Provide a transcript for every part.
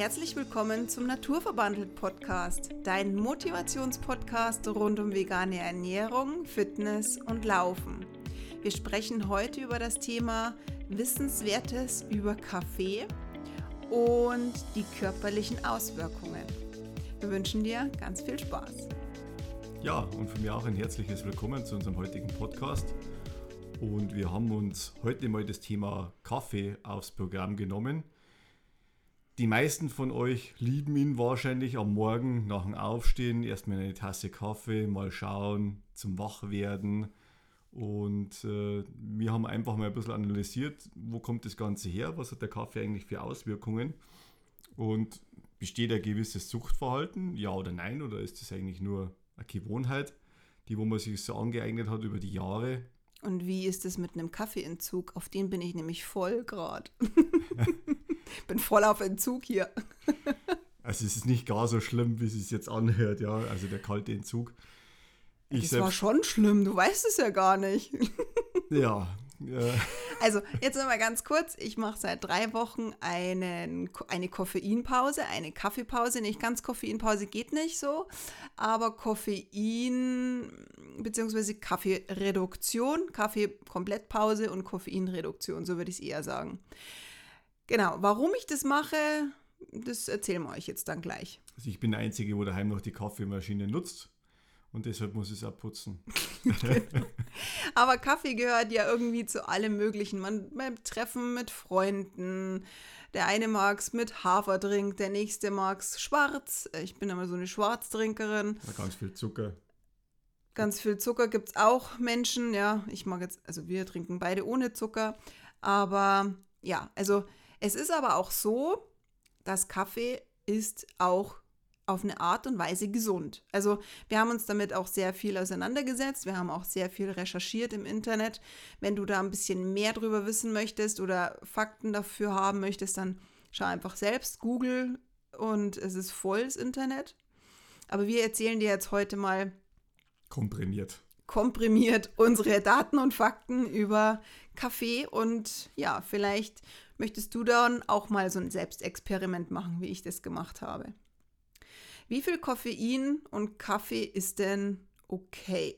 Herzlich willkommen zum Naturverbandelt Podcast, dein Motivationspodcast rund um vegane Ernährung, Fitness und Laufen. Wir sprechen heute über das Thema Wissenswertes über Kaffee und die körperlichen Auswirkungen. Wir wünschen dir ganz viel Spaß. Ja, und von mir auch ein herzliches Willkommen zu unserem heutigen Podcast. Und wir haben uns heute mal das Thema Kaffee aufs Programm genommen. Die meisten von euch lieben ihn wahrscheinlich am Morgen nach dem Aufstehen. Erstmal eine Tasse Kaffee, mal schauen, zum Wachwerden. Und äh, wir haben einfach mal ein bisschen analysiert, wo kommt das Ganze her, was hat der Kaffee eigentlich für Auswirkungen und besteht ein gewisses Suchtverhalten, ja oder nein, oder ist das eigentlich nur eine Gewohnheit, die wo man sich so angeeignet hat über die Jahre. Und wie ist es mit einem Kaffeeentzug? Auf den bin ich nämlich voll gerade. bin voll auf Entzug hier. also es ist nicht gar so schlimm, wie es sich jetzt anhört, ja. Also der kalte Entzug. Ich das war schon schlimm, du weißt es ja gar nicht. ja. ja. Also, jetzt nochmal ganz kurz. Ich mache seit drei Wochen einen, eine Koffeinpause, eine Kaffeepause. Nicht ganz Koffeinpause geht nicht so, aber Koffein bzw. Kaffeereduktion, Kaffee-Komplettpause und Koffeinreduktion, so würde ich es eher sagen. Genau, warum ich das mache, das erzählen wir euch jetzt dann gleich. Also ich bin der Einzige, wo daheim noch die Kaffeemaschine nutzt und deshalb muss ich es abputzen. Aber Kaffee gehört ja irgendwie zu allem Möglichen. Man beim Treffen mit Freunden. Der eine mag es mit Haferdrink, der nächste mag es schwarz. Ich bin immer so eine Schwarztrinkerin. Ja, ganz viel Zucker. Ganz viel Zucker gibt es auch Menschen, ja. Ich mag jetzt, also wir trinken beide ohne Zucker. Aber ja, also es ist aber auch so, dass Kaffee ist auch auf eine Art und Weise gesund. Also wir haben uns damit auch sehr viel auseinandergesetzt, wir haben auch sehr viel recherchiert im Internet. Wenn du da ein bisschen mehr drüber wissen möchtest oder Fakten dafür haben möchtest, dann schau einfach selbst, Google und es ist voll das Internet. Aber wir erzählen dir jetzt heute mal komprimiert. Komprimiert unsere Daten und Fakten über Kaffee und ja, vielleicht möchtest du dann auch mal so ein Selbstexperiment machen, wie ich das gemacht habe. Wie viel Koffein und Kaffee ist denn okay?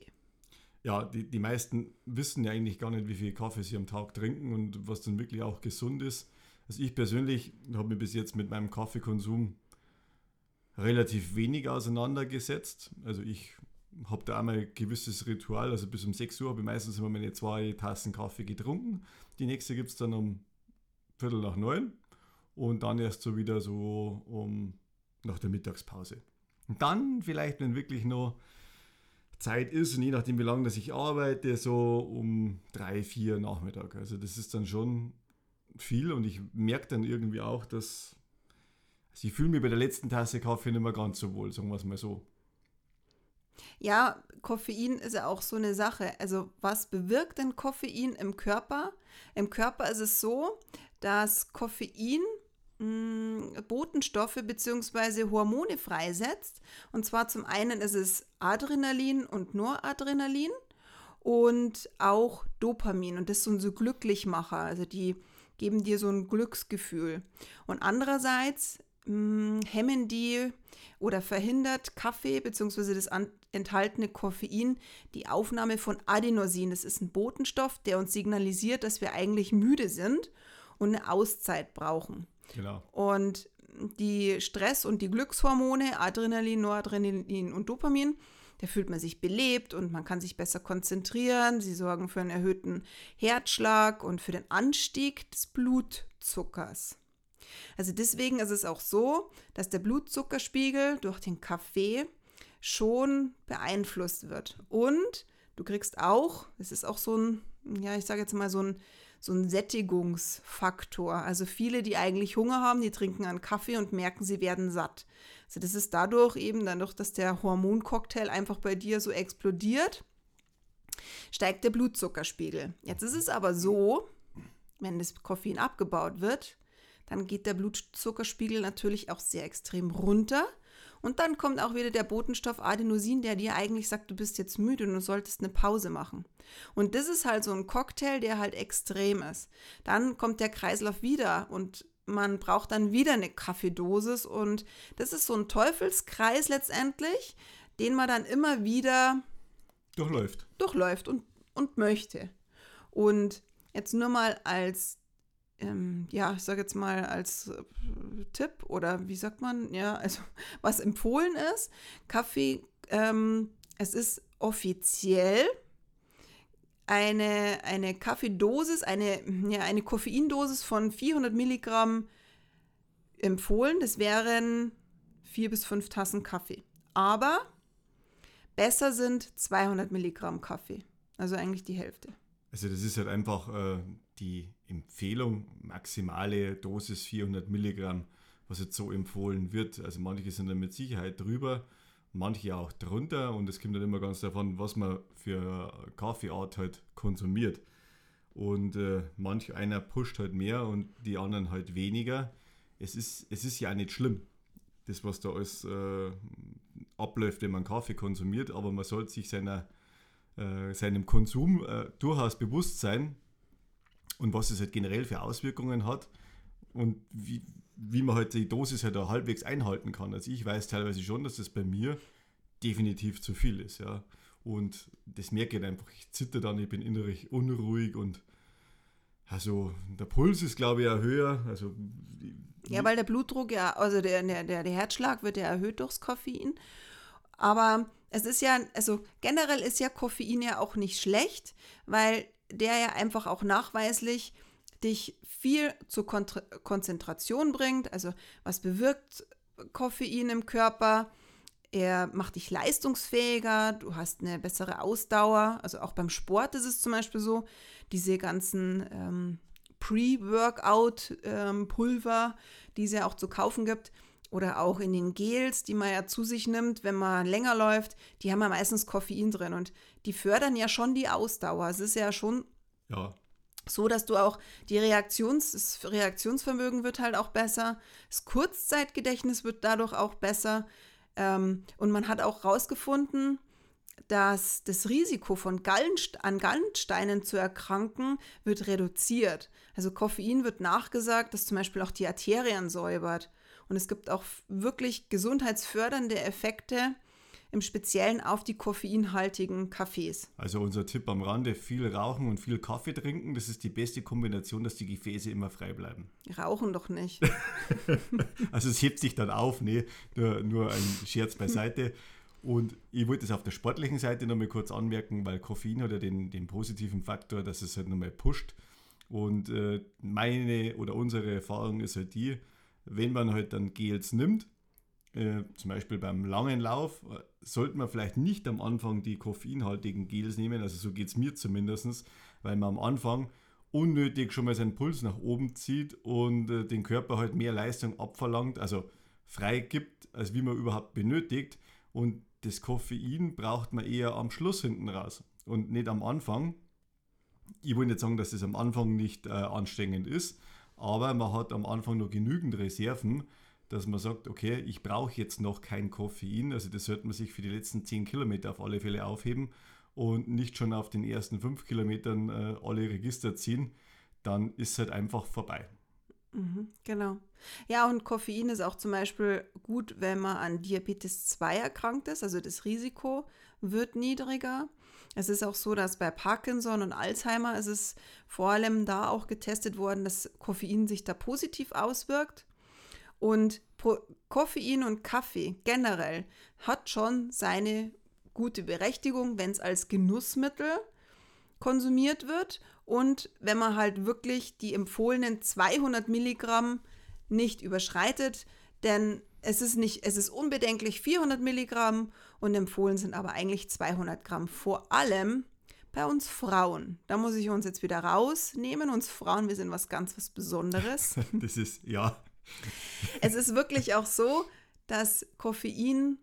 Ja, die, die meisten wissen ja eigentlich gar nicht, wie viel Kaffee sie am Tag trinken und was dann wirklich auch gesund ist. Also ich persönlich habe mich bis jetzt mit meinem Kaffeekonsum relativ wenig auseinandergesetzt. Also ich habe da einmal ein gewisses Ritual, also bis um 6 Uhr habe ich meistens immer meine zwei Tassen Kaffee getrunken. Die nächste gibt es dann um Viertel nach neun und dann erst so wieder so um nach der Mittagspause. Und dann vielleicht, wenn wirklich noch Zeit ist und je nachdem, wie lange dass ich arbeite, so um drei, vier Nachmittag. Also das ist dann schon viel und ich merke dann irgendwie auch, dass also ich fühle mich bei der letzten Tasse Kaffee nicht mehr ganz so wohl, sagen wir es mal so. Ja, Koffein ist ja auch so eine Sache. Also was bewirkt denn Koffein im Körper? Im Körper ist es so, dass Koffein hm, Botenstoffe bzw. Hormone freisetzt. Und zwar zum einen ist es Adrenalin und Noradrenalin und auch Dopamin. Und das sind so Glücklichmacher. Also die geben dir so ein Glücksgefühl. Und andererseits mh, hm, hemmen die oder verhindert Kaffee bzw. das enthaltene Koffein die Aufnahme von Adenosin. Das ist ein Botenstoff, der uns signalisiert, dass wir eigentlich müde sind und eine Auszeit brauchen. Genau. Und die Stress- und die Glückshormone, Adrenalin, Noradrenalin und Dopamin, da fühlt man sich belebt und man kann sich besser konzentrieren. Sie sorgen für einen erhöhten Herzschlag und für den Anstieg des Blutzuckers. Also deswegen ist es auch so, dass der Blutzuckerspiegel durch den Kaffee schon beeinflusst wird. Und du kriegst auch, es ist auch so ein, ja, ich sage jetzt mal so ein, so ein Sättigungsfaktor. Also viele, die eigentlich Hunger haben, die trinken einen Kaffee und merken, sie werden satt. Also das ist dadurch eben, dadurch, dass der Hormoncocktail einfach bei dir so explodiert, steigt der Blutzuckerspiegel. Jetzt ist es aber so, wenn das Koffein abgebaut wird, dann geht der Blutzuckerspiegel natürlich auch sehr extrem runter. Und dann kommt auch wieder der Botenstoff Adenosin, der dir eigentlich sagt, du bist jetzt müde und du solltest eine Pause machen. Und das ist halt so ein Cocktail, der halt extrem ist. Dann kommt der Kreislauf wieder und man braucht dann wieder eine Kaffeedosis und das ist so ein Teufelskreis letztendlich, den man dann immer wieder durchläuft. Durchläuft und, und möchte. Und jetzt nur mal als, ähm, ja, ich sage jetzt mal als äh, Tipp oder wie sagt man, ja, also was empfohlen ist, Kaffee, ähm, es ist offiziell eine, eine Kaffeedosis, eine, ja, eine Koffeindosis von 400 Milligramm empfohlen. Das wären vier bis fünf Tassen Kaffee. Aber besser sind 200 Milligramm Kaffee. Also eigentlich die Hälfte. Also das ist halt einfach äh, die Empfehlung, maximale Dosis 400 Milligramm, was jetzt so empfohlen wird. Also manche sind dann mit Sicherheit drüber manche auch drunter und es kommt dann immer ganz davon, was man für Kaffeeart halt konsumiert. Und äh, manch einer pusht halt mehr und die anderen halt weniger. Es ist, es ist ja nicht schlimm, das was da alles äh, abläuft, wenn man Kaffee konsumiert, aber man sollte sich seiner, äh, seinem Konsum äh, durchaus bewusst sein und was es halt generell für Auswirkungen hat und wie, wie man halt die Dosis halt auch halbwegs einhalten kann. Also ich weiß teilweise schon, dass das bei mir definitiv zu viel ist, ja. Und das merke ich einfach. Ich zitter dann, ich bin innerlich unruhig und also der Puls ist, glaube ich, auch höher. Also, ja, weil der Blutdruck ja, also der, der, der Herzschlag wird ja erhöht durchs Koffein. Aber es ist ja, also generell ist ja Koffein ja auch nicht schlecht, weil der ja einfach auch nachweislich dich viel zur Kontra Konzentration bringt. Also was bewirkt Koffein im Körper? Er macht dich leistungsfähiger, du hast eine bessere Ausdauer. Also auch beim Sport ist es zum Beispiel so, diese ganzen ähm, Pre-Workout-Pulver, ähm, die es ja auch zu kaufen gibt, oder auch in den Gels, die man ja zu sich nimmt, wenn man länger läuft, die haben ja meistens Koffein drin und die fördern ja schon die Ausdauer. Es ist ja schon ja so dass du auch die Reaktions, das Reaktionsvermögen wird halt auch besser, das Kurzzeitgedächtnis wird dadurch auch besser ähm, und man hat auch herausgefunden, dass das Risiko von Gallenst an Gallensteinen zu erkranken wird reduziert. Also Koffein wird nachgesagt, dass zum Beispiel auch die Arterien säubert. Und es gibt auch wirklich gesundheitsfördernde Effekte, im Speziellen auf die koffeinhaltigen Kaffees. Also unser Tipp am Rande, viel rauchen und viel Kaffee trinken, das ist die beste Kombination, dass die Gefäße immer frei bleiben. Rauchen doch nicht. also es hebt sich dann auf, nee, nur, nur ein Scherz beiseite. Und ich wollte es auf der sportlichen Seite nochmal kurz anmerken, weil Koffein hat ja den, den positiven Faktor, dass es halt nochmal pusht. Und äh, meine oder unsere Erfahrung ist halt die, wenn man halt dann Gels nimmt, äh, zum Beispiel beim langen Lauf, äh, sollte man vielleicht nicht am Anfang die koffeinhaltigen Gels nehmen, also so geht es mir zumindest, weil man am Anfang unnötig schon mal seinen Puls nach oben zieht und äh, den Körper halt mehr Leistung abverlangt, also frei gibt, als wie man überhaupt benötigt. Und das Koffein braucht man eher am Schluss hinten raus und nicht am Anfang. Ich will nicht sagen, dass das am Anfang nicht äh, anstrengend ist, aber man hat am Anfang noch genügend Reserven, dass man sagt, okay, ich brauche jetzt noch kein Koffein. Also das sollte man sich für die letzten 10 Kilometer auf alle Fälle aufheben und nicht schon auf den ersten 5 Kilometern äh, alle Register ziehen. Dann ist es halt einfach vorbei. Mhm, genau. Ja, und Koffein ist auch zum Beispiel gut, wenn man an Diabetes 2 erkrankt ist. Also das Risiko wird niedriger. Es ist auch so, dass bei Parkinson und Alzheimer ist es vor allem da auch getestet worden, dass Koffein sich da positiv auswirkt. Und Koffein und Kaffee generell hat schon seine gute Berechtigung, wenn es als Genussmittel konsumiert wird und wenn man halt wirklich die empfohlenen 200 Milligramm nicht überschreitet, denn es ist nicht, es ist unbedenklich 400 Milligramm und empfohlen sind aber eigentlich 200 Gramm. Vor allem bei uns Frauen. Da muss ich uns jetzt wieder rausnehmen. Uns Frauen, wir sind was ganz was Besonderes. Das ist, ja, es ist wirklich auch so, dass Koffein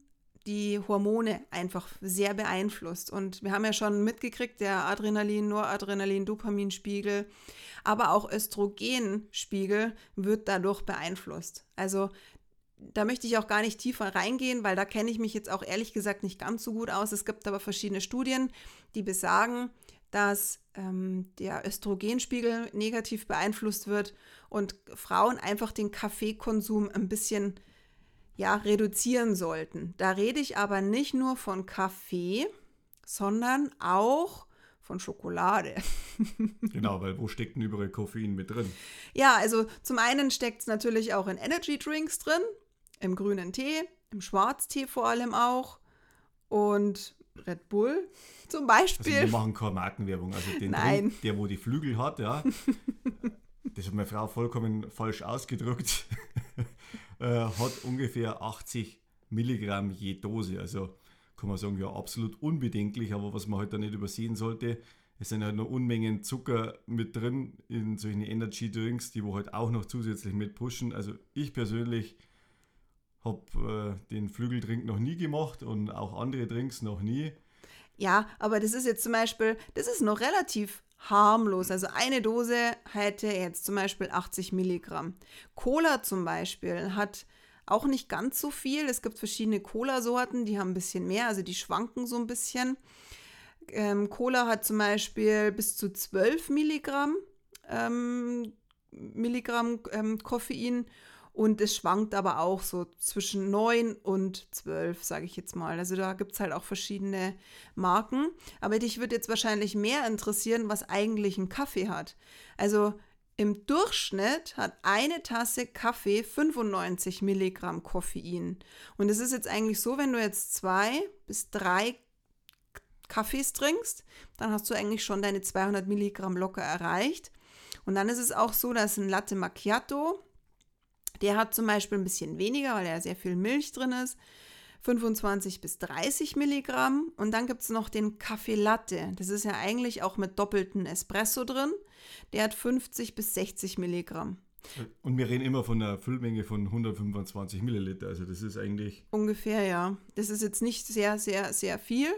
die Hormone einfach sehr beeinflusst. Und wir haben ja schon mitgekriegt, der Adrenalin, Noradrenalin, Dopaminspiegel, aber auch Östrogenspiegel wird dadurch beeinflusst. Also da möchte ich auch gar nicht tiefer reingehen, weil da kenne ich mich jetzt auch ehrlich gesagt nicht ganz so gut aus. Es gibt aber verschiedene Studien, die besagen, dass ähm, der Östrogenspiegel negativ beeinflusst wird und Frauen einfach den Kaffeekonsum ein bisschen ja, reduzieren sollten. Da rede ich aber nicht nur von Kaffee, sondern auch von Schokolade. genau, weil wo steckt denn überall Koffein mit drin? Ja, also zum einen steckt es natürlich auch in Energy Drinks drin, im grünen Tee, im Schwarztee vor allem auch und Red Bull zum Beispiel. Also wir machen keine Markenwerbung. Also den Nein. Drink, der wo die Flügel hat, ja. das hat meine Frau vollkommen falsch ausgedrückt. äh, hat ungefähr 80 Milligramm je Dose. Also kann man sagen, ja, absolut unbedenklich, aber was man halt da nicht übersehen sollte, es sind halt noch Unmengen Zucker mit drin in solchen Energy Drinks, die wo halt auch noch zusätzlich mit pushen. Also ich persönlich habe äh, den Flügeldrink noch nie gemacht und auch andere Drinks noch nie. Ja, aber das ist jetzt zum Beispiel, das ist noch relativ harmlos. Also eine Dose hätte jetzt zum Beispiel 80 Milligramm. Cola zum Beispiel hat auch nicht ganz so viel. Es gibt verschiedene Cola-Sorten, die haben ein bisschen mehr, also die schwanken so ein bisschen. Ähm, Cola hat zum Beispiel bis zu 12 Milligramm, ähm, Milligramm ähm, Koffein und es schwankt aber auch so zwischen 9 und 12, sage ich jetzt mal. Also da gibt es halt auch verschiedene Marken. Aber dich würde jetzt wahrscheinlich mehr interessieren, was eigentlich ein Kaffee hat. Also im Durchschnitt hat eine Tasse Kaffee 95 Milligramm Koffein. Und es ist jetzt eigentlich so, wenn du jetzt zwei bis drei Kaffees trinkst, dann hast du eigentlich schon deine 200 Milligramm locker erreicht. Und dann ist es auch so, dass ein Latte Macchiato der hat zum Beispiel ein bisschen weniger, weil da sehr viel Milch drin ist. 25 bis 30 Milligramm. Und dann gibt es noch den Kaffee Latte. Das ist ja eigentlich auch mit doppeltem Espresso drin. Der hat 50 bis 60 Milligramm. Und wir reden immer von einer Füllmenge von 125 Milliliter. Also das ist eigentlich. Ungefähr, ja. Das ist jetzt nicht sehr, sehr, sehr viel.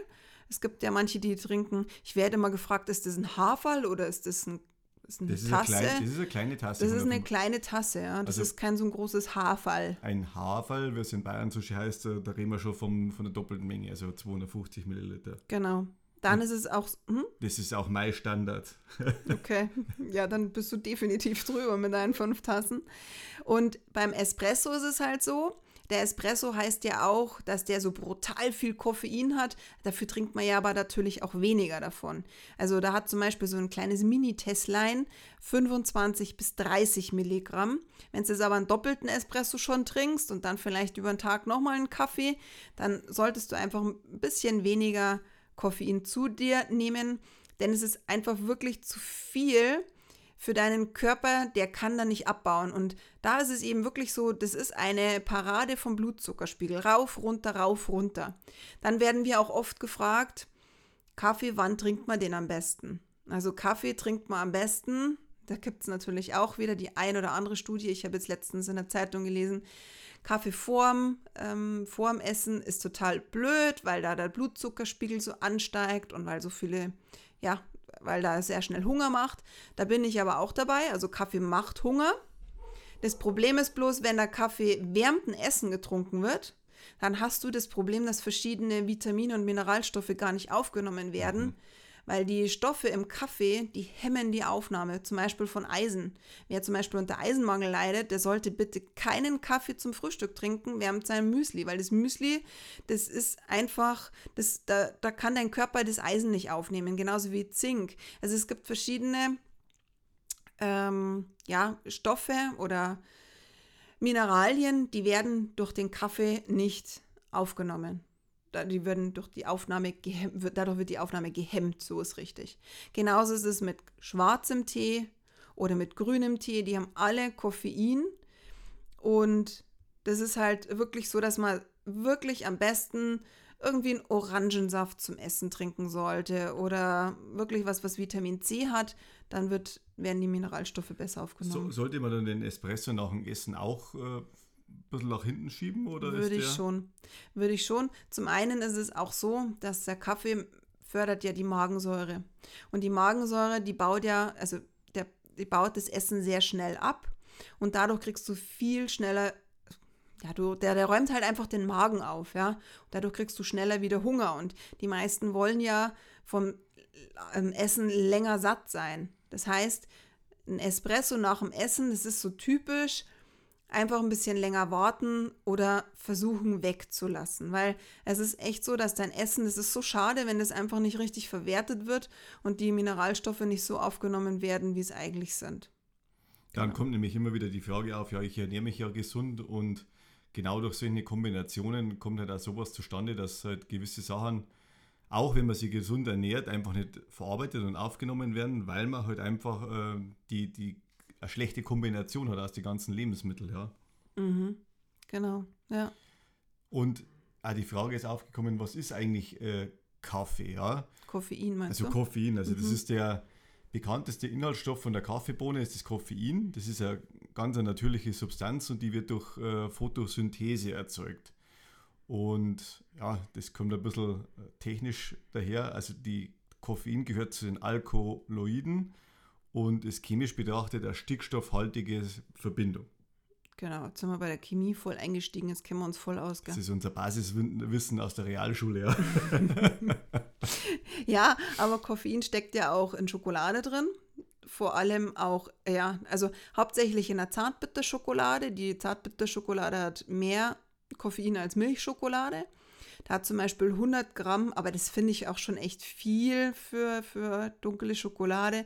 Es gibt ja manche, die trinken. Ich werde immer gefragt, ist das ein Haferl oder ist das ein ist eine das Tasse. Ist eine kleine, das ist eine kleine Tasse. Das ist eine kleine Tasse, ja. Das also ist kein so ein großes Haarfall. Ein Haarfall, wie es in Bayern so schön heißt, da reden wir schon vom, von der doppelten Menge, also 250 Milliliter. Genau. Dann Und ist es auch. Hm? Das ist auch mein Standard. okay. Ja, dann bist du definitiv drüber mit deinen fünf Tassen. Und beim Espresso ist es halt so, der Espresso heißt ja auch, dass der so brutal viel Koffein hat. Dafür trinkt man ja aber natürlich auch weniger davon. Also da hat zum Beispiel so ein kleines Mini-Tesslein 25 bis 30 Milligramm. Wenn du jetzt aber einen doppelten Espresso schon trinkst und dann vielleicht über den Tag nochmal einen Kaffee, dann solltest du einfach ein bisschen weniger Koffein zu dir nehmen, denn es ist einfach wirklich zu viel für deinen Körper, der kann da nicht abbauen. Und da ist es eben wirklich so, das ist eine Parade vom Blutzuckerspiegel. Rauf, runter, rauf, runter. Dann werden wir auch oft gefragt, Kaffee, wann trinkt man den am besten? Also Kaffee trinkt man am besten. Da gibt es natürlich auch wieder die ein oder andere Studie. Ich habe jetzt letztens in der Zeitung gelesen, Kaffee vorm, ähm, vorm Essen ist total blöd, weil da der Blutzuckerspiegel so ansteigt und weil so viele ja, weil da sehr schnell Hunger macht. Da bin ich aber auch dabei. Also Kaffee macht Hunger. Das Problem ist bloß, wenn der Kaffee dem Essen getrunken wird, dann hast du das Problem, dass verschiedene Vitamine und Mineralstoffe gar nicht aufgenommen werden. Mhm weil die Stoffe im Kaffee, die hemmen die Aufnahme, zum Beispiel von Eisen. Wer zum Beispiel unter Eisenmangel leidet, der sollte bitte keinen Kaffee zum Frühstück trinken während seinem Müsli, weil das Müsli, das ist einfach, das, da, da kann dein Körper das Eisen nicht aufnehmen, genauso wie Zink. Also es gibt verschiedene ähm, ja, Stoffe oder Mineralien, die werden durch den Kaffee nicht aufgenommen die werden durch die Aufnahme gehemmt, dadurch wird die Aufnahme gehemmt, so ist richtig. Genauso ist es mit schwarzem Tee oder mit grünem Tee, die haben alle Koffein und das ist halt wirklich so, dass man wirklich am besten irgendwie einen Orangensaft zum Essen trinken sollte oder wirklich was, was Vitamin C hat, dann wird, werden die Mineralstoffe besser aufgenommen. So, sollte man dann den Espresso nach dem Essen auch äh, bisschen nach hinten schieben? Oder Würde ich schon. Würde ich schon. Zum einen ist es auch so, dass der Kaffee fördert ja die Magensäure. Und die Magensäure, die baut ja, also der, die baut das Essen sehr schnell ab. Und dadurch kriegst du viel schneller, ja, du, der, der räumt halt einfach den Magen auf, ja. Und dadurch kriegst du schneller wieder Hunger. Und die meisten wollen ja vom ähm, Essen länger satt sein. Das heißt, ein Espresso nach dem Essen, das ist so typisch, einfach ein bisschen länger warten oder versuchen wegzulassen. Weil es ist echt so, dass dein Essen, das ist so schade, wenn das einfach nicht richtig verwertet wird und die Mineralstoffe nicht so aufgenommen werden, wie es eigentlich sind. Dann genau. kommt nämlich immer wieder die Frage auf, ja, ich ernähre mich ja gesund und genau durch solche Kombinationen kommt halt auch sowas zustande, dass halt gewisse Sachen, auch wenn man sich gesund ernährt, einfach nicht verarbeitet und aufgenommen werden, weil man halt einfach äh, die, die eine schlechte Kombination hat aus den ganzen Lebensmitteln, ja. Mhm. Genau, ja. Und auch die Frage ist aufgekommen, was ist eigentlich äh, Kaffee, ja? Koffein meinst also du? Also Koffein, also mhm. das ist der bekannteste Inhaltsstoff von der Kaffeebohne, ist das Koffein. Das ist eine ganz eine natürliche Substanz und die wird durch äh, Photosynthese erzeugt. Und ja, das kommt ein bisschen äh, technisch daher. Also die Koffein gehört zu den Alkaloiden und ist chemisch betrachtet eine stickstoffhaltige Verbindung. Genau, jetzt sind wir bei der Chemie voll eingestiegen, jetzt kennen wir uns voll aus. Gell? Das ist unser Basiswissen aus der Realschule, ja. ja, aber Koffein steckt ja auch in Schokolade drin. Vor allem auch, ja, also hauptsächlich in der Zartbitterschokolade. Die Zartbitterschokolade hat mehr Koffein als Milchschokolade. Da hat zum Beispiel 100 Gramm, aber das finde ich auch schon echt viel für, für dunkle Schokolade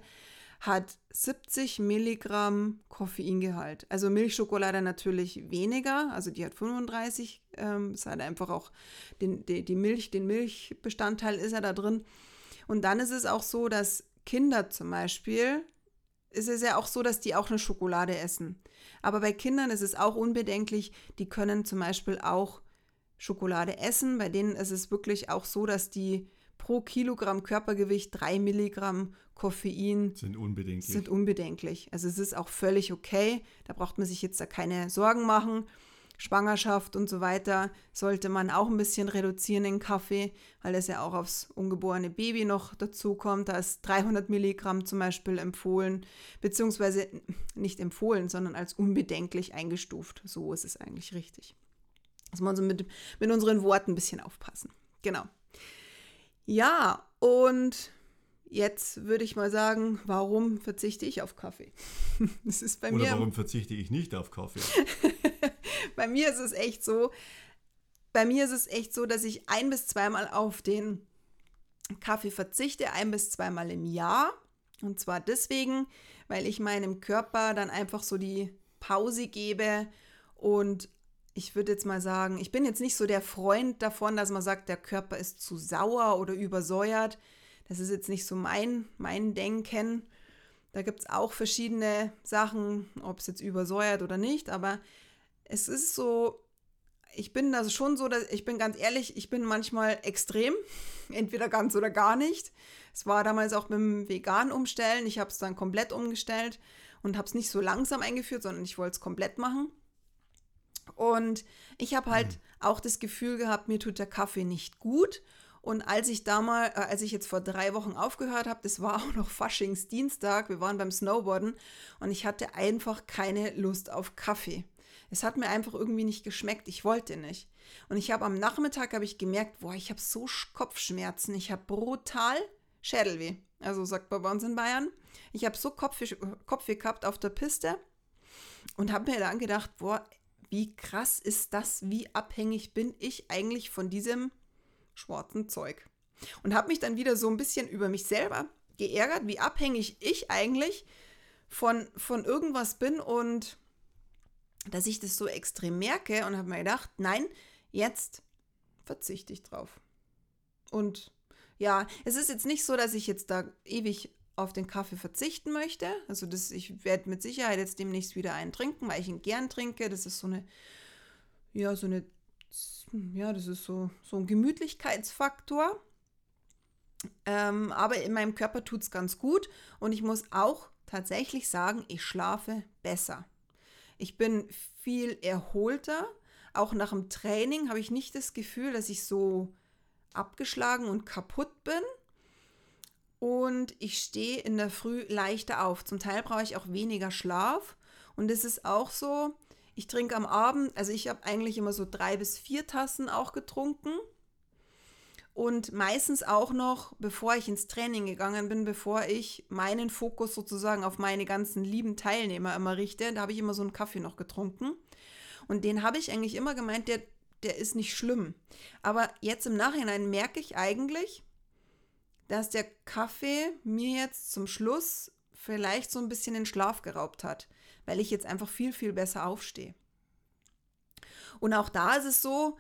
hat 70 Milligramm Koffeingehalt. Also Milchschokolade natürlich weniger, also die hat 35. Ähm, hat einfach auch den, die, die Milch, den Milchbestandteil ist ja da drin. Und dann ist es auch so, dass Kinder zum Beispiel, ist es ja auch so, dass die auch eine Schokolade essen. Aber bei Kindern ist es auch unbedenklich, die können zum Beispiel auch Schokolade essen. Bei denen ist es wirklich auch so, dass die pro Kilogramm Körpergewicht drei Milligramm Koffein sind unbedenklich. sind unbedenklich. Also es ist auch völlig okay. Da braucht man sich jetzt da keine Sorgen machen. Schwangerschaft und so weiter sollte man auch ein bisschen reduzieren in Kaffee, weil es ja auch aufs ungeborene Baby noch dazu kommt. Da ist 300 Milligramm zum Beispiel empfohlen, beziehungsweise nicht empfohlen, sondern als unbedenklich eingestuft. So ist es eigentlich richtig. Dass wir uns mit, mit unseren Worten ein bisschen aufpassen. Genau. Ja, und jetzt würde ich mal sagen, warum verzichte ich auf Kaffee? das ist bei Oder mir. warum verzichte ich nicht auf Kaffee? bei mir ist es echt so, bei mir ist es echt so, dass ich ein bis zweimal auf den Kaffee verzichte, ein bis zweimal im Jahr. Und zwar deswegen, weil ich meinem Körper dann einfach so die Pause gebe und ich würde jetzt mal sagen, ich bin jetzt nicht so der Freund davon, dass man sagt, der Körper ist zu sauer oder übersäuert. Das ist jetzt nicht so mein, mein Denken. Da gibt es auch verschiedene Sachen, ob es jetzt übersäuert oder nicht, aber es ist so, ich bin also schon so, dass ich bin ganz ehrlich, ich bin manchmal extrem, entweder ganz oder gar nicht. Es war damals auch dem Vegan umstellen. Ich habe es dann komplett umgestellt und habe es nicht so langsam eingeführt, sondern ich wollte es komplett machen. Und ich habe halt mhm. auch das Gefühl gehabt, mir tut der Kaffee nicht gut. Und als ich damals, äh, als ich jetzt vor drei Wochen aufgehört habe, das war auch noch Faschingsdienstag, wir waren beim Snowboarden und ich hatte einfach keine Lust auf Kaffee. Es hat mir einfach irgendwie nicht geschmeckt, ich wollte nicht. Und ich habe am Nachmittag habe ich gemerkt, boah, ich habe so Kopfschmerzen, ich habe brutal Schädelweh. Also sagt man bei uns in Bayern. Ich habe so Kopfweh, Kopfweh gehabt auf der Piste und habe mir dann gedacht, boah, wie krass ist das, wie abhängig bin ich eigentlich von diesem schwarzen Zeug. Und habe mich dann wieder so ein bisschen über mich selber geärgert, wie abhängig ich eigentlich von, von irgendwas bin und dass ich das so extrem merke und habe mir gedacht, nein, jetzt verzichte ich drauf. Und ja, es ist jetzt nicht so, dass ich jetzt da ewig auf den Kaffee verzichten möchte. Also das, ich werde mit Sicherheit jetzt demnächst wieder einen trinken, weil ich ihn gern trinke. Das ist so eine, ja, so eine, ja, das ist so, so ein Gemütlichkeitsfaktor. Ähm, aber in meinem Körper tut es ganz gut und ich muss auch tatsächlich sagen, ich schlafe besser. Ich bin viel erholter. Auch nach dem Training habe ich nicht das Gefühl, dass ich so abgeschlagen und kaputt bin und ich stehe in der Früh leichter auf. Zum Teil brauche ich auch weniger Schlaf und es ist auch so, ich trinke am Abend, also ich habe eigentlich immer so drei bis vier Tassen auch getrunken und meistens auch noch, bevor ich ins Training gegangen bin, bevor ich meinen Fokus sozusagen auf meine ganzen lieben Teilnehmer immer richte, da habe ich immer so einen Kaffee noch getrunken. Und den habe ich eigentlich immer gemeint, der, der ist nicht schlimm. Aber jetzt im Nachhinein merke ich eigentlich, dass der Kaffee mir jetzt zum Schluss vielleicht so ein bisschen den Schlaf geraubt hat, weil ich jetzt einfach viel, viel besser aufstehe. Und auch da ist es so,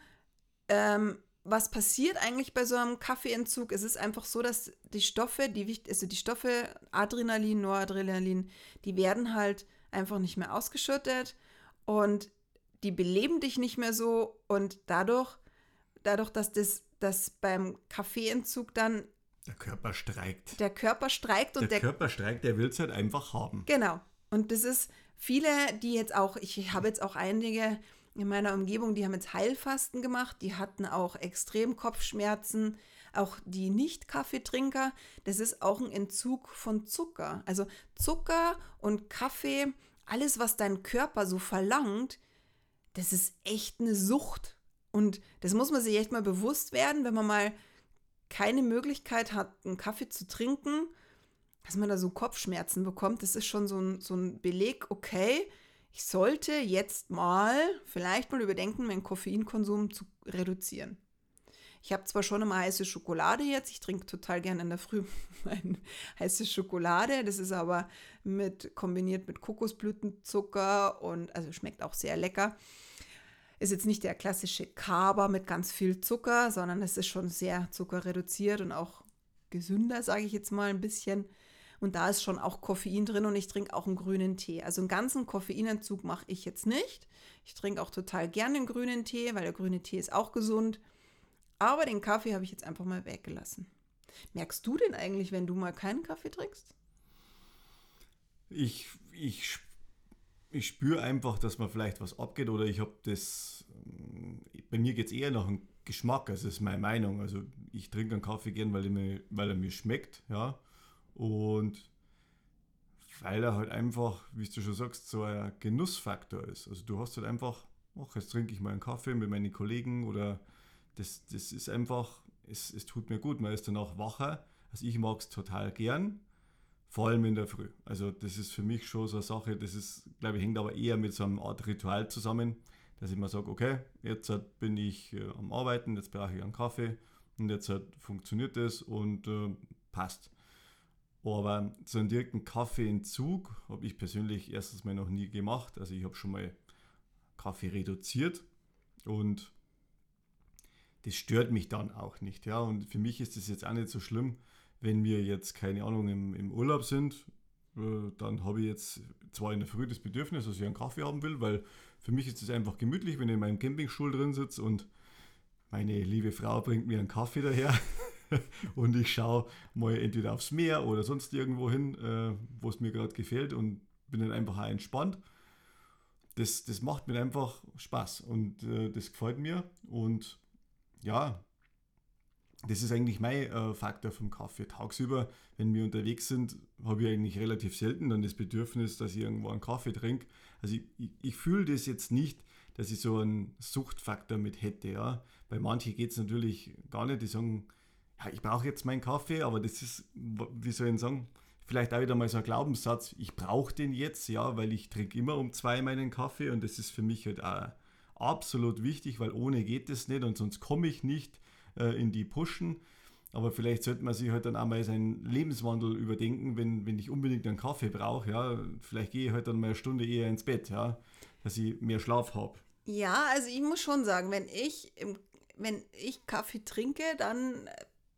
ähm, was passiert eigentlich bei so einem Kaffeeentzug? Es ist einfach so, dass die Stoffe, die, also die Stoffe Adrenalin, Noradrenalin, die werden halt einfach nicht mehr ausgeschüttet und die beleben dich nicht mehr so und dadurch, dadurch, dass das dass beim Kaffeeentzug dann der Körper streikt. Der Körper streikt und der, der Körper streikt, der will es halt einfach haben. Genau. Und das ist viele, die jetzt auch, ich habe jetzt auch einige in meiner Umgebung, die haben jetzt Heilfasten gemacht, die hatten auch extrem Kopfschmerzen, auch die Nicht-Kaffeetrinker, das ist auch ein Entzug von Zucker. Also Zucker und Kaffee, alles, was dein Körper so verlangt, das ist echt eine Sucht. Und das muss man sich echt mal bewusst werden, wenn man mal keine Möglichkeit hat, einen Kaffee zu trinken, dass man da so Kopfschmerzen bekommt. Das ist schon so ein, so ein Beleg, okay, ich sollte jetzt mal, vielleicht mal überdenken, meinen Koffeinkonsum zu reduzieren. Ich habe zwar schon immer heiße Schokolade jetzt, ich trinke total gerne in der Früh meine heiße Schokolade, das ist aber mit kombiniert mit Kokosblütenzucker und also schmeckt auch sehr lecker. Ist jetzt nicht der klassische Kaba mit ganz viel Zucker, sondern es ist schon sehr zuckerreduziert und auch gesünder, sage ich jetzt mal ein bisschen. Und da ist schon auch Koffein drin und ich trinke auch einen grünen Tee. Also einen ganzen Koffeinentzug mache ich jetzt nicht. Ich trinke auch total gerne den grünen Tee, weil der grüne Tee ist auch gesund. Aber den Kaffee habe ich jetzt einfach mal weggelassen. Merkst du denn eigentlich, wenn du mal keinen Kaffee trinkst? Ich, ich, ich spüre einfach, dass mir vielleicht was abgeht oder ich habe das. Bei mir geht es eher nach dem Geschmack, also das ist meine Meinung. Also ich trinke einen Kaffee gern, weil er mir, weil er mir schmeckt, ja. Und weil er halt einfach, wie du schon sagst, so ein Genussfaktor ist. Also du hast halt einfach, ach, jetzt trinke ich mal einen Kaffee mit meinen Kollegen oder das, das ist einfach, es, es tut mir gut, man ist danach wacher. Also ich mag es total gern, vor allem in der Früh. Also das ist für mich schon so eine Sache, das ist, glaube ich, hängt aber eher mit so einem Art Ritual zusammen, dass ich mir sage, okay, jetzt bin ich äh, am Arbeiten, jetzt brauche ich einen Kaffee und jetzt funktioniert das und äh, passt. Aber so einen direkten Kaffeeentzug habe ich persönlich erstens mal noch nie gemacht. Also ich habe schon mal Kaffee reduziert und das stört mich dann auch nicht. Ja? Und für mich ist es jetzt auch nicht so schlimm, wenn wir jetzt, keine Ahnung, im, im Urlaub sind. Äh, dann habe ich jetzt zwar in der Früh das Bedürfnis, dass ich einen Kaffee haben will, weil für mich ist es einfach gemütlich, wenn ich in meinem Campingstuhl drin sitze und meine liebe Frau bringt mir einen Kaffee daher. und ich schaue mal entweder aufs Meer oder sonst irgendwo hin, äh, wo es mir gerade gefällt und bin dann einfach auch entspannt. Das, das macht mir einfach Spaß und äh, das gefällt mir. Und ja, das ist eigentlich mein äh, Faktor vom Kaffee. Tagsüber, wenn wir unterwegs sind, habe ich eigentlich relativ selten dann das Bedürfnis, dass ich irgendwo einen Kaffee trinke. Also ich, ich, ich fühle das jetzt nicht, dass ich so einen Suchtfaktor mit hätte. Ja. Bei manchen geht es natürlich gar nicht, die sagen, ja, ich brauche jetzt meinen Kaffee, aber das ist, wie soll ich sagen, vielleicht auch wieder mal so ein Glaubenssatz, ich brauche den jetzt, ja, weil ich trinke immer um zwei meinen Kaffee und das ist für mich halt auch absolut wichtig, weil ohne geht es nicht und sonst komme ich nicht äh, in die Pushen. Aber vielleicht sollte man sich halt dann auch mal seinen Lebenswandel überdenken, wenn, wenn ich unbedingt einen Kaffee brauche, ja, vielleicht gehe ich halt dann mal eine Stunde eher ins Bett, ja, dass ich mehr Schlaf habe. Ja, also ich muss schon sagen, wenn ich, wenn ich Kaffee trinke, dann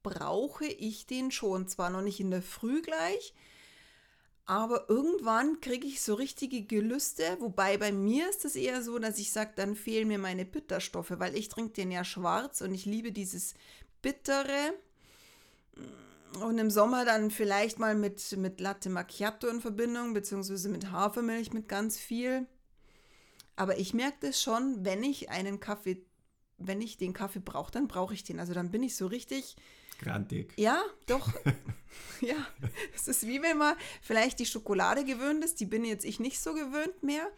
brauche ich den schon. Zwar noch nicht in der Früh gleich, aber irgendwann kriege ich so richtige Gelüste. Wobei bei mir ist es eher so, dass ich sage, dann fehlen mir meine Bitterstoffe, weil ich trinke den ja schwarz und ich liebe dieses Bittere. Und im Sommer dann vielleicht mal mit, mit Latte Macchiato in Verbindung, beziehungsweise mit Hafermilch mit ganz viel. Aber ich merke das schon, wenn ich einen Kaffee, wenn ich den Kaffee brauche, dann brauche ich den. Also dann bin ich so richtig Grantig. Ja, doch. ja, es ist wie wenn man vielleicht die Schokolade gewöhnt ist. Die bin jetzt ich nicht so gewöhnt mehr.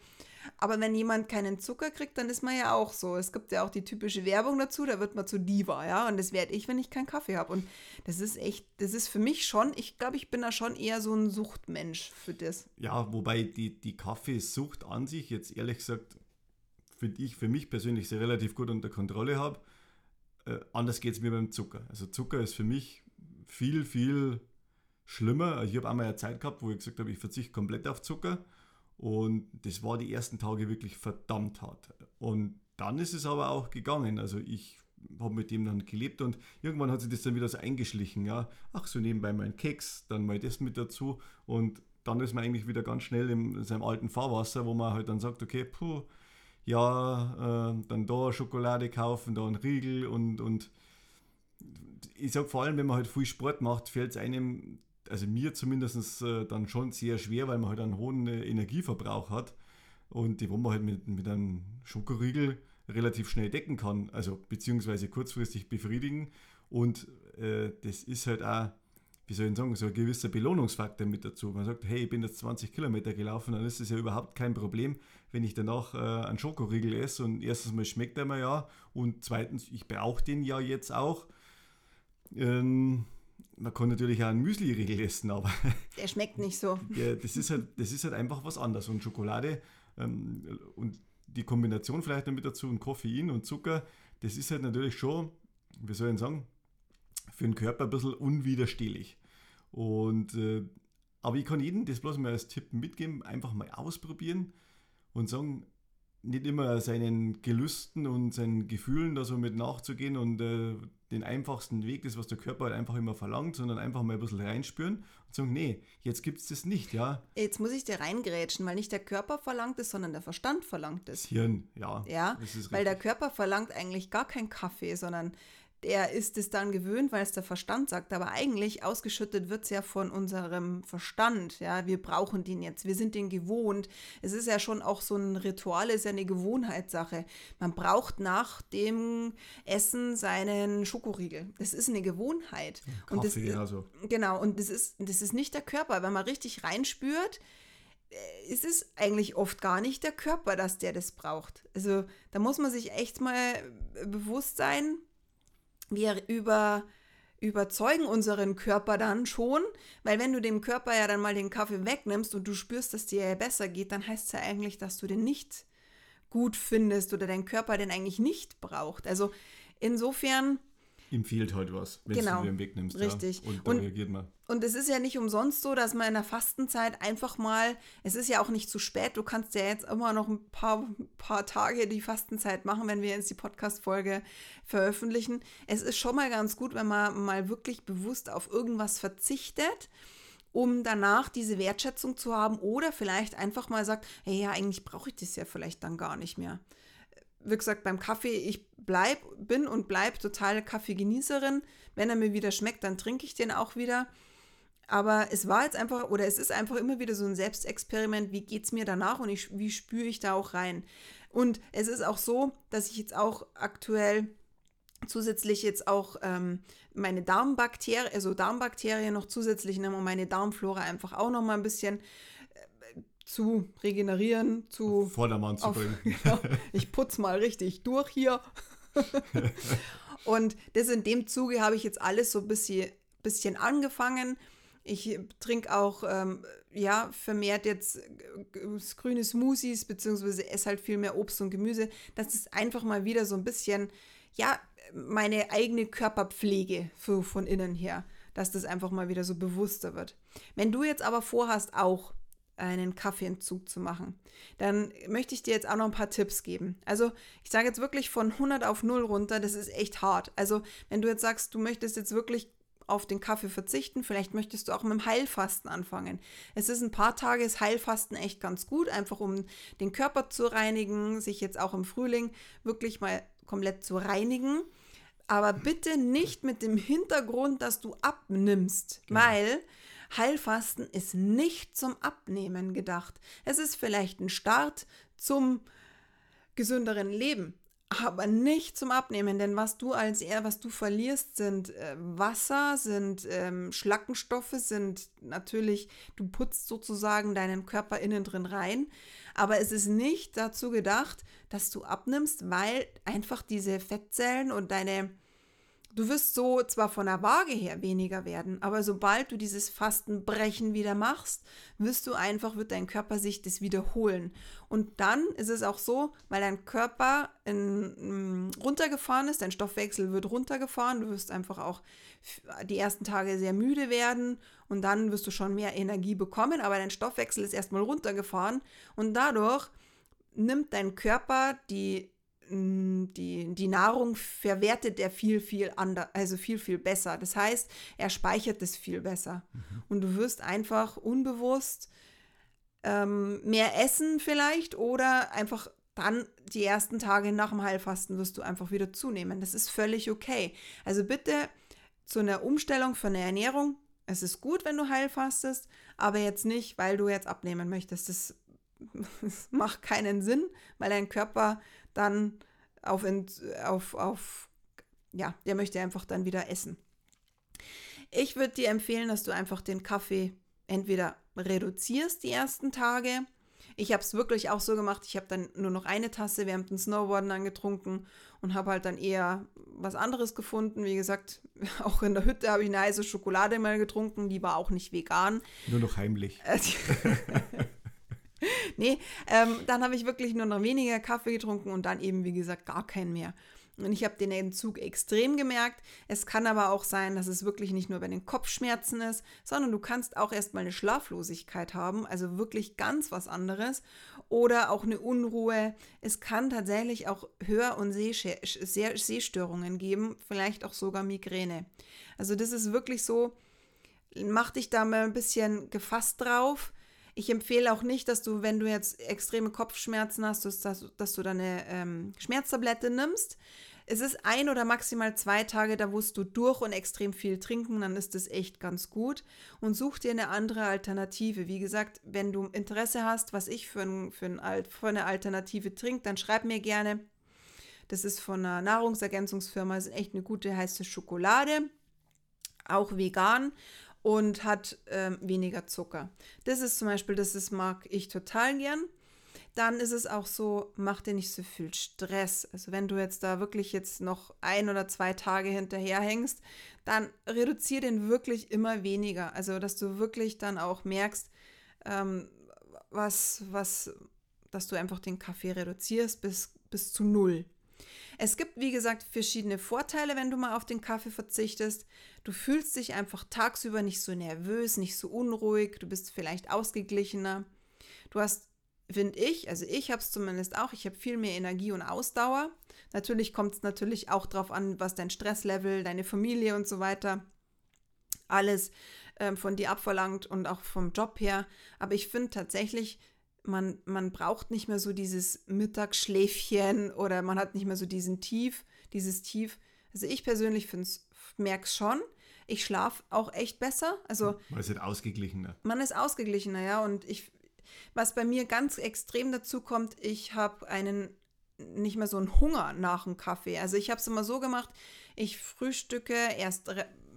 Aber wenn jemand keinen Zucker kriegt, dann ist man ja auch so. Es gibt ja auch die typische Werbung dazu, da wird man zu Diva, ja. Und das werde ich, wenn ich keinen Kaffee habe. Und das ist echt, das ist für mich schon, ich glaube, ich bin da schon eher so ein Suchtmensch für das. Ja, wobei die, die Kaffeesucht an sich jetzt ehrlich gesagt, finde ich für mich persönlich sehr relativ gut unter Kontrolle habe. Äh, anders geht es mir beim Zucker. Also Zucker ist für mich viel, viel schlimmer. Ich habe einmal eine Zeit gehabt, wo ich gesagt habe, ich verzichte komplett auf Zucker. Und das war die ersten Tage wirklich verdammt hart. Und dann ist es aber auch gegangen. Also ich habe mit dem dann gelebt und irgendwann hat sich das dann wieder so eingeschlichen. Ja, ach so nebenbei mein Keks, dann mal das mit dazu und dann ist man eigentlich wieder ganz schnell in seinem alten Fahrwasser, wo man halt dann sagt, okay, puh, ja, äh, dann da Schokolade kaufen, da ein Riegel und, und ich sage vor allem, wenn man halt viel Sport macht, fällt es einem, also mir zumindest äh, dann schon sehr schwer, weil man halt einen hohen äh, Energieverbrauch hat und die, wo man halt mit, mit einem Schokoriegel relativ schnell decken kann, also beziehungsweise kurzfristig befriedigen und äh, das ist halt auch wie soll ich sagen, so ein gewisser Belohnungsfaktor mit dazu. Man sagt, hey, ich bin jetzt 20 Kilometer gelaufen, dann ist es ja überhaupt kein Problem, wenn ich danach äh, einen Schokoriegel esse und erstens mal schmeckt er mir ja und zweitens, ich brauche den ja jetzt auch. Ähm, man kann natürlich auch einen Müsli-Riegel essen, aber. Der schmeckt nicht so. ja, das, ist halt, das ist halt einfach was anderes. Und Schokolade ähm, und die Kombination vielleicht noch mit dazu und Koffein und Zucker, das ist halt natürlich schon, wie soll ich sagen, für den Körper ein bisschen unwiderstehlich. Und, äh, aber ich kann jedem das bloß mal als Tipp mitgeben, einfach mal ausprobieren und sagen, nicht immer seinen Gelüsten und seinen Gefühlen da so mit nachzugehen und äh, den einfachsten Weg, das was der Körper halt einfach immer verlangt, sondern einfach mal ein bisschen reinspüren und sagen, nee, jetzt gibt es das nicht, ja. Jetzt muss ich dir reingrätschen, weil nicht der Körper verlangt es, sondern der Verstand verlangt es. Das Hirn, ja. Ja, weil der Körper verlangt eigentlich gar keinen Kaffee, sondern der ist es dann gewöhnt, weil es der Verstand sagt. Aber eigentlich ausgeschüttet wird es ja von unserem Verstand. Ja, wir brauchen den jetzt. Wir sind den gewohnt. Es ist ja schon auch so ein Ritual, ist ja eine Gewohnheitssache. Man braucht nach dem Essen seinen Schokoriegel. Das ist eine Gewohnheit. Kaffee, und das, also. Genau. Und das ist, das ist nicht der Körper. Wenn man richtig reinspürt, äh, ist es eigentlich oft gar nicht der Körper, dass der das braucht. Also da muss man sich echt mal bewusst sein, wir über, überzeugen unseren Körper dann schon, weil wenn du dem Körper ja dann mal den Kaffee wegnimmst und du spürst, dass dir ja besser geht, dann heißt es ja eigentlich, dass du den nicht gut findest oder dein Körper den eigentlich nicht braucht. Also insofern ihm fehlt halt was, wenn genau, du den wegnimmst. Richtig. Ja, und da und, reagiert man. Und es ist ja nicht umsonst so, dass man in der Fastenzeit einfach mal, es ist ja auch nicht zu spät, du kannst ja jetzt immer noch ein paar, paar Tage die Fastenzeit machen, wenn wir jetzt die Podcast-Folge veröffentlichen. Es ist schon mal ganz gut, wenn man mal wirklich bewusst auf irgendwas verzichtet um danach diese Wertschätzung zu haben oder vielleicht einfach mal sagt, hey, ja, eigentlich brauche ich das ja vielleicht dann gar nicht mehr wie gesagt, beim Kaffee, ich bleib, bin und bleib total Kaffeegenießerin. Wenn er mir wieder schmeckt, dann trinke ich den auch wieder. Aber es war jetzt einfach, oder es ist einfach immer wieder so ein Selbstexperiment, wie geht es mir danach und ich, wie spüre ich da auch rein. Und es ist auch so, dass ich jetzt auch aktuell zusätzlich jetzt auch ähm, meine Darmbakterien, also Darmbakterien noch zusätzlich nehme und meine Darmflora einfach auch noch mal ein bisschen zu regenerieren, zu Vordermann zu auf, bringen. Genau, ich putze mal richtig durch hier. und das in dem Zuge habe ich jetzt alles so ein bisschen, bisschen angefangen. Ich trinke auch ähm, ja, vermehrt jetzt grüne Smoothies, beziehungsweise esse halt viel mehr Obst und Gemüse. Das ist einfach mal wieder so ein bisschen, ja, meine eigene Körperpflege für, von innen her, dass das einfach mal wieder so bewusster wird. Wenn du jetzt aber vorhast, auch einen Kaffeeentzug zu machen. Dann möchte ich dir jetzt auch noch ein paar Tipps geben. Also ich sage jetzt wirklich von 100 auf 0 runter, das ist echt hart. Also wenn du jetzt sagst, du möchtest jetzt wirklich auf den Kaffee verzichten, vielleicht möchtest du auch mit dem Heilfasten anfangen. Es ist ein paar Tage das Heilfasten echt ganz gut, einfach um den Körper zu reinigen, sich jetzt auch im Frühling wirklich mal komplett zu reinigen. Aber bitte nicht mit dem Hintergrund, dass du abnimmst, genau. weil Heilfasten ist nicht zum Abnehmen gedacht. Es ist vielleicht ein Start zum gesünderen Leben. aber nicht zum Abnehmen, denn was du als eher, was du verlierst, sind äh, Wasser, sind ähm, Schlackenstoffe, sind natürlich, du putzt sozusagen deinen Körper innen drin rein. Aber es ist nicht dazu gedacht, dass du abnimmst, weil einfach diese Fettzellen und deine Du wirst so zwar von der Waage her weniger werden, aber sobald du dieses Fastenbrechen wieder machst, wirst du einfach, wird dein Körper sich das wiederholen. Und dann ist es auch so, weil dein Körper in, mm, runtergefahren ist, dein Stoffwechsel wird runtergefahren, du wirst einfach auch die ersten Tage sehr müde werden und dann wirst du schon mehr Energie bekommen, aber dein Stoffwechsel ist erstmal runtergefahren und dadurch nimmt dein Körper die die, die Nahrung verwertet er viel, viel anders, also viel, viel besser. Das heißt, er speichert es viel besser. Mhm. Und du wirst einfach unbewusst ähm, mehr essen vielleicht oder einfach dann die ersten Tage nach dem Heilfasten wirst du einfach wieder zunehmen. Das ist völlig okay. Also bitte zu einer Umstellung von der Ernährung. Es ist gut, wenn du heilfastest, aber jetzt nicht, weil du jetzt abnehmen möchtest. Das, das macht keinen Sinn, weil dein Körper dann auf, auf, auf, ja, der möchte einfach dann wieder essen. Ich würde dir empfehlen, dass du einfach den Kaffee entweder reduzierst die ersten Tage. Ich habe es wirklich auch so gemacht, ich habe dann nur noch eine Tasse während dem Snowboarden angetrunken und habe halt dann eher was anderes gefunden. Wie gesagt, auch in der Hütte habe ich eine heiße Schokolade mal getrunken, die war auch nicht vegan. Nur noch heimlich. nee, ähm, dann habe ich wirklich nur noch weniger Kaffee getrunken und dann eben, wie gesagt, gar keinen mehr. Und ich habe den Entzug extrem gemerkt. Es kann aber auch sein, dass es wirklich nicht nur bei den Kopfschmerzen ist, sondern du kannst auch erstmal eine Schlaflosigkeit haben, also wirklich ganz was anderes. Oder auch eine Unruhe. Es kann tatsächlich auch Hör- und Sehstörungen geben, vielleicht auch sogar Migräne. Also das ist wirklich so, mach dich da mal ein bisschen gefasst drauf ich empfehle auch nicht, dass du, wenn du jetzt extreme Kopfschmerzen hast, dass, dass du deine ähm, Schmerztablette nimmst. Es ist ein oder maximal zwei Tage, da musst du durch und extrem viel trinken, dann ist das echt ganz gut. Und such dir eine andere Alternative. Wie gesagt, wenn du Interesse hast, was ich für, ein, für, ein, für eine Alternative trinke, dann schreib mir gerne. Das ist von einer Nahrungsergänzungsfirma, das ist echt eine gute heiße Schokolade, auch vegan und hat ähm, weniger Zucker. Das ist zum Beispiel, das ist, mag ich total gern. Dann ist es auch so, mach dir nicht so viel Stress. Also wenn du jetzt da wirklich jetzt noch ein oder zwei Tage hinterherhängst, dann reduziere den wirklich immer weniger. Also dass du wirklich dann auch merkst, ähm, was, was, dass du einfach den Kaffee reduzierst bis, bis zu null. Es gibt, wie gesagt, verschiedene Vorteile, wenn du mal auf den Kaffee verzichtest. Du fühlst dich einfach tagsüber nicht so nervös, nicht so unruhig, du bist vielleicht ausgeglichener. Du hast, finde ich, also ich habe es zumindest auch, ich habe viel mehr Energie und Ausdauer. Natürlich kommt es natürlich auch darauf an, was dein Stresslevel, deine Familie und so weiter, alles ähm, von dir abverlangt und auch vom Job her. Aber ich finde tatsächlich, man, man braucht nicht mehr so dieses Mittagsschläfchen oder man hat nicht mehr so diesen Tief, dieses Tief. Also ich persönlich merke es schon. Ich schlafe auch echt besser. Also man ist halt ausgeglichener. Man ist ausgeglichener, ja. Und ich, was bei mir ganz extrem dazu kommt, ich habe einen nicht mehr so einen Hunger nach dem Kaffee. Also ich habe es immer so gemacht, ich frühstücke erst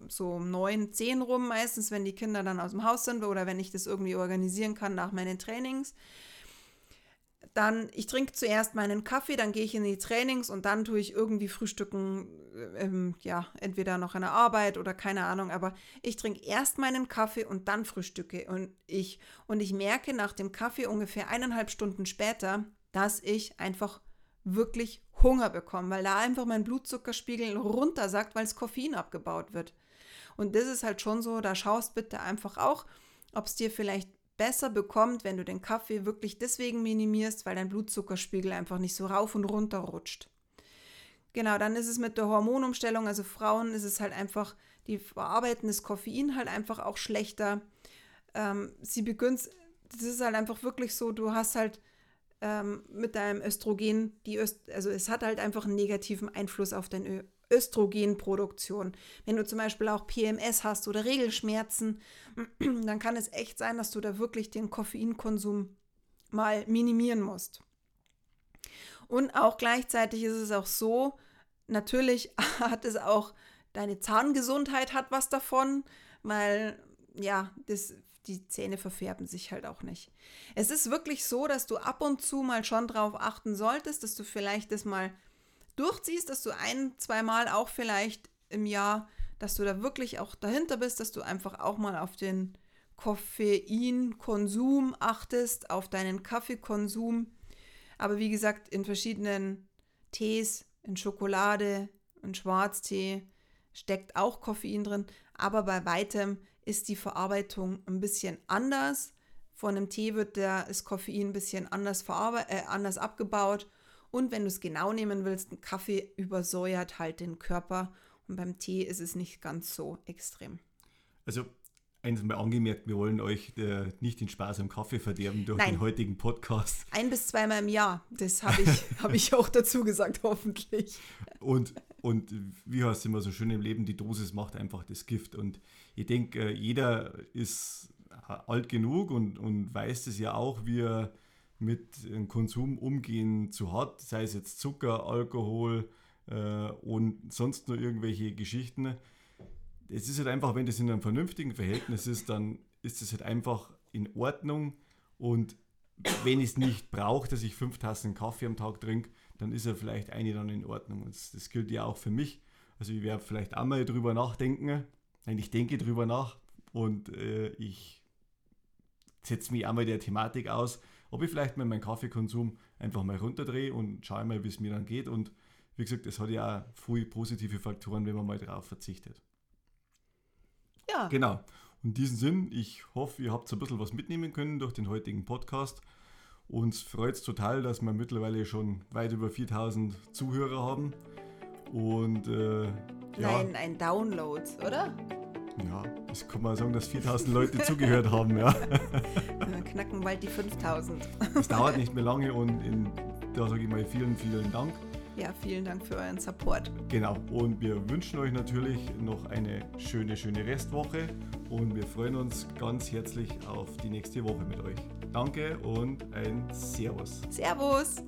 so um neun, zehn rum meistens, wenn die Kinder dann aus dem Haus sind oder wenn ich das irgendwie organisieren kann nach meinen Trainings. Dann, ich trinke zuerst meinen Kaffee, dann gehe ich in die Trainings und dann tue ich irgendwie frühstücken, ähm, ja, entweder noch in der Arbeit oder keine Ahnung, aber ich trinke erst meinen Kaffee und dann frühstücke und ich. Und ich merke nach dem Kaffee ungefähr eineinhalb Stunden später, dass ich einfach wirklich Hunger bekomme, weil da einfach mein Blutzuckerspiegel runter sagt, weil das Koffein abgebaut wird. Und das ist halt schon so, da schaust bitte einfach auch, ob es dir vielleicht besser bekommt, wenn du den Kaffee wirklich deswegen minimierst, weil dein Blutzuckerspiegel einfach nicht so rauf und runter rutscht. Genau, dann ist es mit der Hormonumstellung, also Frauen ist es halt einfach, die verarbeiten das Koffein halt einfach auch schlechter. Ähm, sie begünstigt, das ist halt einfach wirklich so, du hast halt ähm, mit deinem Östrogen, die Öst also es hat halt einfach einen negativen Einfluss auf dein Ö Östrogenproduktion. Wenn du zum Beispiel auch PMS hast oder Regelschmerzen, dann kann es echt sein, dass du da wirklich den Koffeinkonsum mal minimieren musst. Und auch gleichzeitig ist es auch so, natürlich hat es auch, deine Zahngesundheit hat was davon, weil ja, das, die Zähne verfärben sich halt auch nicht. Es ist wirklich so, dass du ab und zu mal schon drauf achten solltest, dass du vielleicht das mal durchziehst, dass du ein, zweimal auch vielleicht im Jahr, dass du da wirklich auch dahinter bist, dass du einfach auch mal auf den Koffeinkonsum achtest, auf deinen Kaffeekonsum. Aber wie gesagt, in verschiedenen Tees, in Schokolade, in Schwarztee steckt auch Koffein drin, aber bei weitem ist die Verarbeitung ein bisschen anders. Von einem Tee wird der, das Koffein ein bisschen anders, äh, anders abgebaut. Und wenn du es genau nehmen willst, ein Kaffee übersäuert halt den Körper. Und beim Tee ist es nicht ganz so extrem. Also eins mal angemerkt, wir wollen euch äh, nicht den Spaß am Kaffee verderben durch Nein. den heutigen Podcast. Ein bis zweimal im Jahr, das habe ich, hab ich auch dazu gesagt, hoffentlich. Und, und wie heißt es immer so schön im Leben, die Dosis macht einfach das Gift. Und ich denke, äh, jeder ist alt genug und, und weiß es ja auch, wie er mit dem Konsum umgehen zu hat, sei es jetzt Zucker, Alkohol äh, und sonst nur irgendwelche Geschichten. Es ist halt einfach, wenn das in einem vernünftigen Verhältnis ist, dann ist es halt einfach in Ordnung und wenn ich es nicht brauche, dass ich fünf Tassen Kaffee am Tag trinke, dann ist er vielleicht eine dann in Ordnung. Und das, das gilt ja auch für mich. Also ich werde vielleicht auch mal drüber nachdenken, Nein, ich denke drüber nach und äh, ich setze mich einmal der Thematik aus, ob ich vielleicht mal meinen Kaffeekonsum einfach mal runterdrehe und schaue mal, wie es mir dann geht. Und wie gesagt, es hat ja auch viele positive Faktoren, wenn man mal darauf verzichtet. Ja. Genau. Und in diesem Sinn, ich hoffe, ihr habt so ein bisschen was mitnehmen können durch den heutigen Podcast. Uns freut es total, dass wir mittlerweile schon weit über 4000 Zuhörer haben. Und äh, ja. Nein, ein Download, oder? Ja, das kann man sagen, dass 4000 Leute zugehört haben, ja. Wir knacken bald die 5000. Es dauert nicht mehr lange und in, da sage ich mal vielen, vielen Dank. Ja, vielen Dank für euren Support. Genau, und wir wünschen euch natürlich noch eine schöne, schöne Restwoche und wir freuen uns ganz herzlich auf die nächste Woche mit euch. Danke und ein Servus. Servus.